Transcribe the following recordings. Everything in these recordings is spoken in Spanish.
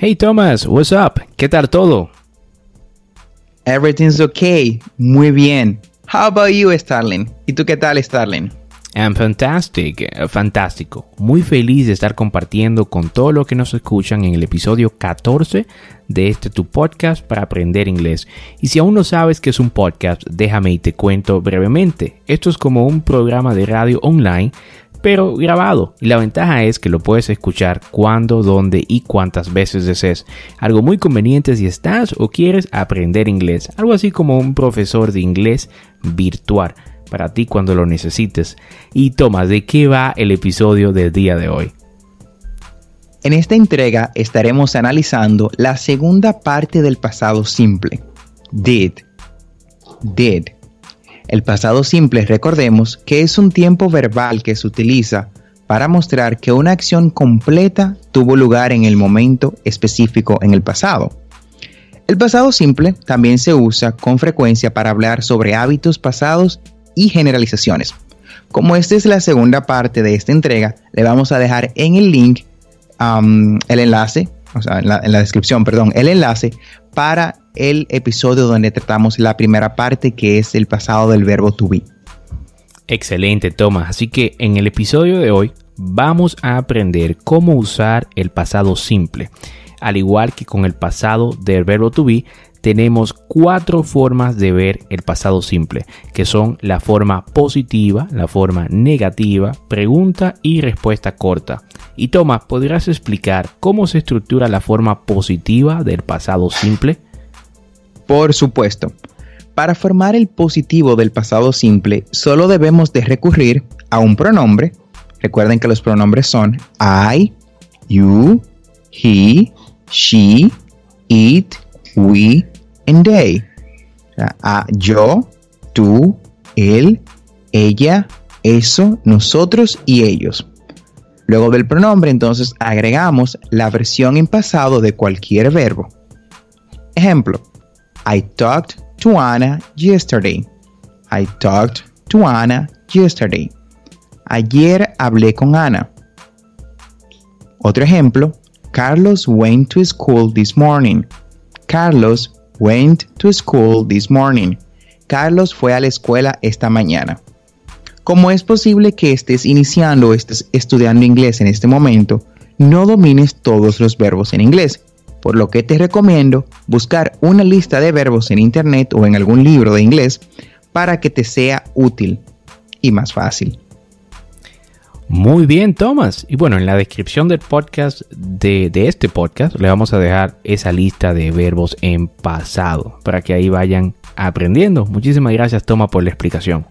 Hey Thomas, what's up? ¿Qué tal todo? Everything's okay. Muy bien. How about you, Starling? ¿Y tú qué tal, Starling? I'm fantastic, eh, fantástico. Muy feliz de estar compartiendo con todo lo que nos escuchan en el episodio 14 de este tu podcast para aprender inglés. Y si aún no sabes qué es un podcast, déjame y te cuento brevemente. Esto es como un programa de radio online pero grabado. Y la ventaja es que lo puedes escuchar cuando, dónde y cuántas veces desees. Algo muy conveniente si estás o quieres aprender inglés. Algo así como un profesor de inglés virtual para ti cuando lo necesites. Y toma, ¿de qué va el episodio del día de hoy? En esta entrega estaremos analizando la segunda parte del pasado simple. Did. Did el pasado simple, recordemos que es un tiempo verbal que se utiliza para mostrar que una acción completa tuvo lugar en el momento específico en el pasado. El pasado simple también se usa con frecuencia para hablar sobre hábitos pasados y generalizaciones. Como esta es la segunda parte de esta entrega, le vamos a dejar en el link el enlace, o sea, en la, en la descripción, perdón, el enlace para el episodio donde tratamos la primera parte que es el pasado del verbo to be. Excelente, Tomás. Así que en el episodio de hoy vamos a aprender cómo usar el pasado simple. Al igual que con el pasado del verbo to be, tenemos cuatro formas de ver el pasado simple, que son la forma positiva, la forma negativa, pregunta y respuesta corta. Y Tomás, ¿podrías explicar cómo se estructura la forma positiva del pasado simple? Por supuesto. Para formar el positivo del pasado simple, solo debemos de recurrir a un pronombre. Recuerden que los pronombres son I, you, he, she, it, we and they. a yo, tú, él, ella, eso, nosotros y ellos. Luego del pronombre entonces agregamos la versión en pasado de cualquier verbo. Ejemplo, I talked to Anna yesterday. I talked to Anna yesterday. Ayer hablé con Ana. Otro ejemplo, Carlos went to school this morning. Carlos went to school this morning. Carlos fue a la escuela esta mañana. Como es posible que estés iniciando o estés estudiando inglés en este momento, no domines todos los verbos en inglés por lo que te recomiendo buscar una lista de verbos en internet o en algún libro de inglés para que te sea útil y más fácil. Muy bien, Thomas. Y bueno, en la descripción del podcast, de, este podcast, le vamos a dejar esa lista de verbos en pasado para que ahí vayan aprendiendo. Muchísimas gracias, Thomas, por la explicación.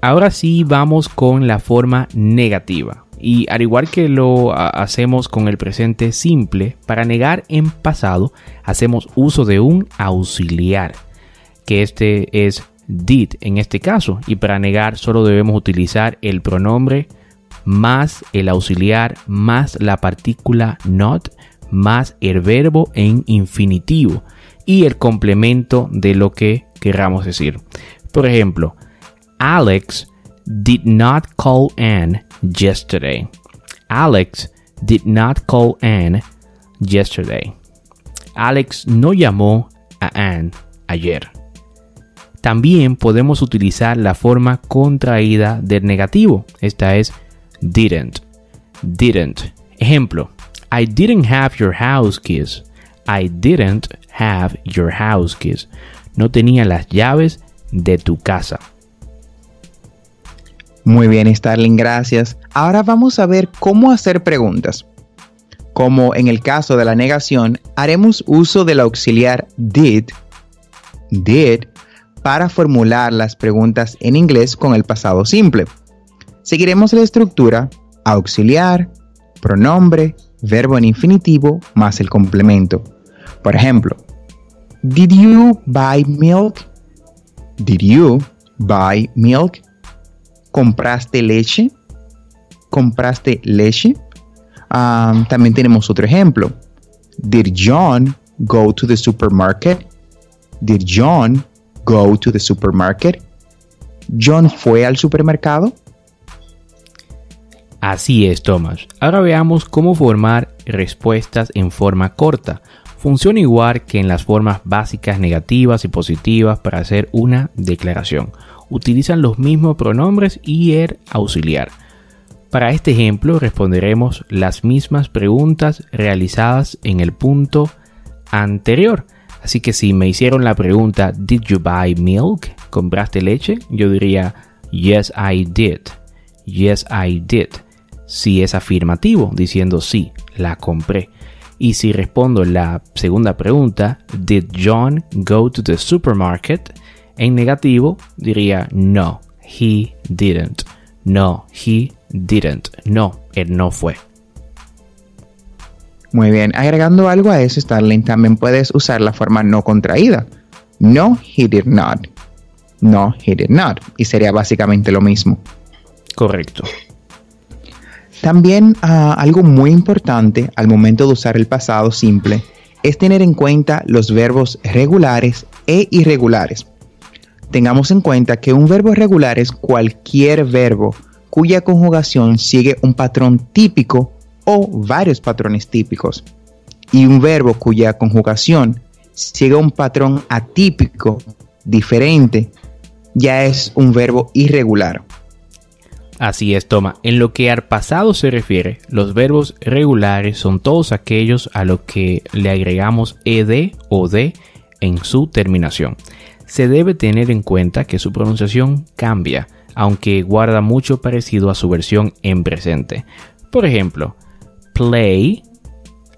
Ahora sí vamos con la forma negativa. Y al igual que lo hacemos con el presente simple, para negar en pasado hacemos uso de un auxiliar, que este es did en este caso. Y para negar solo debemos utilizar el pronombre más el auxiliar más la partícula not más el verbo en infinitivo y el complemento de lo que queramos decir. Por ejemplo, Alex did not call Anne yesterday. Alex did not call Anne yesterday. Alex no llamó a Anne ayer. También podemos utilizar la forma contraída del negativo. Esta es didn't. Didn't. Ejemplo. I didn't have your house keys. I didn't have your house keys. No tenía las llaves de tu casa. Muy bien, Starling, gracias. Ahora vamos a ver cómo hacer preguntas. Como en el caso de la negación, haremos uso del auxiliar did, did, para formular las preguntas en inglés con el pasado simple. Seguiremos la estructura auxiliar, pronombre, verbo en infinitivo más el complemento. Por ejemplo, Did you buy milk? Did you buy milk? ¿Compraste leche? ¿Compraste leche? También tenemos otro ejemplo. Did John go to the supermarket? Did John go to the supermarket? ¿John fue al supermercado? Así es, Thomas. Ahora veamos cómo formar respuestas en forma corta. Funciona igual que en las formas básicas negativas y positivas para hacer una declaración. Utilizan los mismos pronombres y el auxiliar. Para este ejemplo responderemos las mismas preguntas realizadas en el punto anterior. Así que si me hicieron la pregunta Did you buy milk? ¿Compraste leche? Yo diría Yes I did. Yes I did si es afirmativo, diciendo sí, la compré. Y si respondo la segunda pregunta, ¿Did John go to the supermarket? En negativo diría no, he didn't. No, he didn't. No, él no fue. Muy bien, agregando algo a eso, Starling, también puedes usar la forma no contraída. No, he did not. No, he did not. Y sería básicamente lo mismo. Correcto. También ah, algo muy importante al momento de usar el pasado simple es tener en cuenta los verbos regulares e irregulares. Tengamos en cuenta que un verbo regular es cualquier verbo cuya conjugación sigue un patrón típico o varios patrones típicos. Y un verbo cuya conjugación sigue un patrón atípico, diferente, ya es un verbo irregular. Así es, toma. En lo que al pasado se refiere, los verbos regulares son todos aquellos a los que le agregamos ed o de en su terminación. Se debe tener en cuenta que su pronunciación cambia, aunque guarda mucho parecido a su versión en presente. Por ejemplo, play,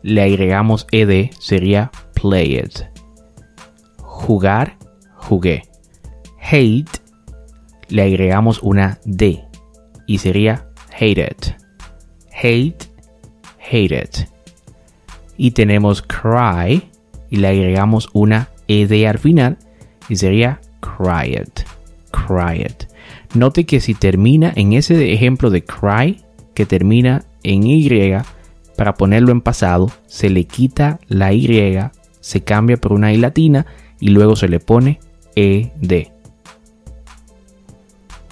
le agregamos ed, sería played. Jugar, jugué. Hate, le agregamos una d, y sería hated. Hate, hated. Y tenemos cry y le agregamos una ed al final y sería cried. Cried. Note que si termina en ese ejemplo de cry que termina en y para ponerlo en pasado se le quita la y, se cambia por una i latina y luego se le pone ed.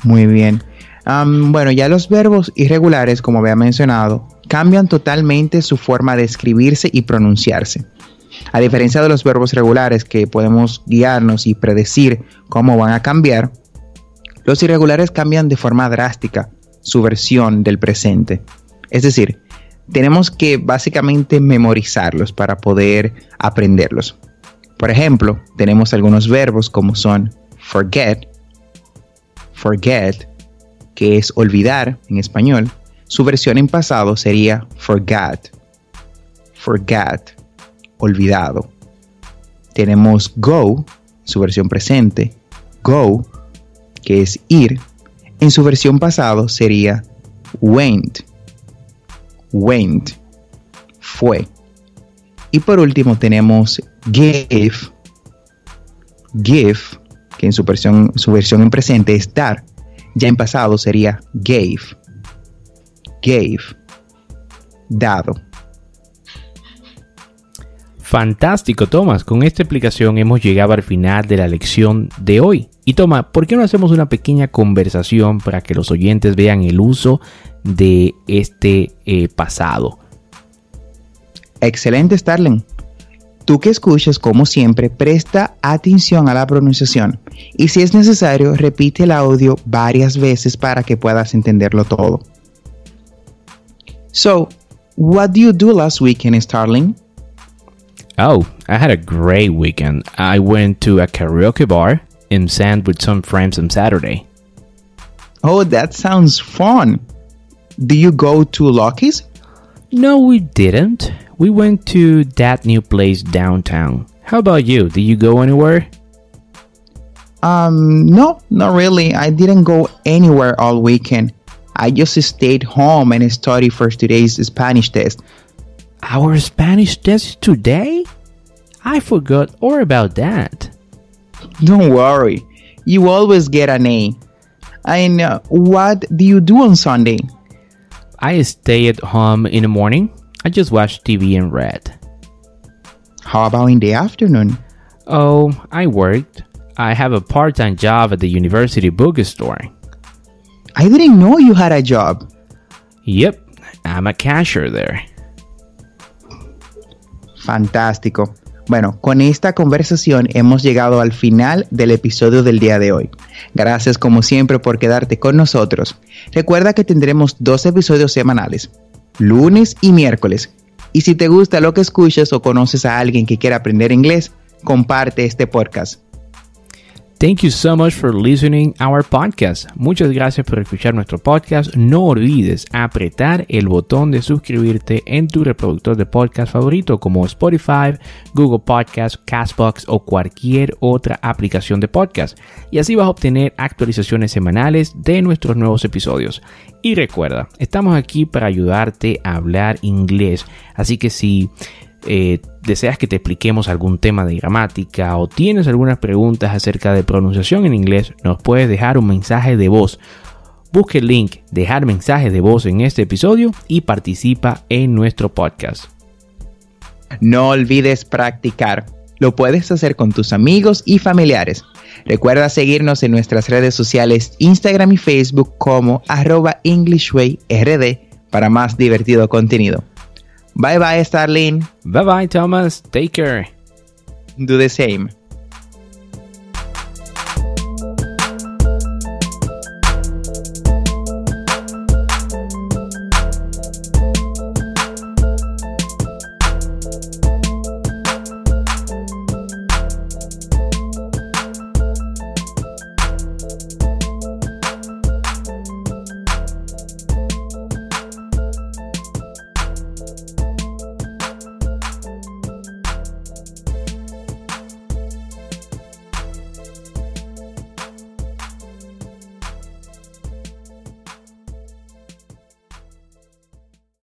Muy bien bueno, ya los verbos irregulares, como había mencionado, cambian totalmente su forma de escribirse y pronunciarse. A diferencia de los verbos regulares que podemos guiarnos y predecir cómo van a cambiar, los irregulares cambian de forma drástica su versión del presente. Es decir, tenemos que básicamente memorizarlos para poder aprenderlos. Por ejemplo, tenemos algunos verbos como son forget, forget, que es olvidar en español, su versión en pasado sería forgot. Forgot, olvidado. Tenemos go, su versión presente, go, que es ir. En su versión pasado sería went. Went, fue. Y por último tenemos give. Give, que en su versión, su versión en presente es dar ya en pasado sería gave. Gave. Dado. Fantástico, Tomás. Con esta explicación hemos llegado al final de la lección de hoy. Y Tomás, ¿por qué no hacemos una pequeña conversación para que los oyentes vean el uso de este eh, pasado? Excelente, Starling. Tú que escuchas, como siempre, presta atención a la pronunciación y si es necesario, repite el audio varias veces para que puedas entenderlo todo. So, what did you do last weekend, Starling? Oh, I had a great weekend. I went to a karaoke bar and sang with some friends on Saturday. Oh, that sounds fun. Do you go to Lucky's? No, we didn't. We went to that new place downtown. How about you? Did you go anywhere? Um, no, not really. I didn't go anywhere all weekend. I just stayed home and studied for today's Spanish test. Our Spanish test today? I forgot all about that. Don't worry, you always get an A. And uh, what do you do on Sunday? I stay at home in the morning. I just watch TV and read. How about in the afternoon? Oh, I worked. I have a part time job at the university bookstore. I didn't know you had a job. Yep, I'm a cashier there. Fantástico. Bueno, con esta conversación hemos llegado al final del episodio del día de hoy. Gracias como siempre por quedarte con nosotros. Recuerda que tendremos dos episodios semanales, lunes y miércoles. Y si te gusta lo que escuchas o conoces a alguien que quiera aprender inglés, comparte este podcast. Thank you so much for listening our podcast. Muchas gracias por escuchar nuestro podcast. No olvides apretar el botón de suscribirte en tu reproductor de podcast favorito como Spotify, Google Podcast, Castbox o cualquier otra aplicación de podcast. Y así vas a obtener actualizaciones semanales de nuestros nuevos episodios. Y recuerda, estamos aquí para ayudarte a hablar inglés. Así que si eh, deseas que te expliquemos algún tema de gramática o tienes algunas preguntas acerca de pronunciación en inglés, nos puedes dejar un mensaje de voz. Busque el link dejar mensaje de voz en este episodio y participa en nuestro podcast. No olvides practicar. Lo puedes hacer con tus amigos y familiares. Recuerda seguirnos en nuestras redes sociales Instagram y Facebook como arroba EnglishWayRD para más divertido contenido. Bye bye, Starling. Bye bye, Thomas. Take care. Do the same.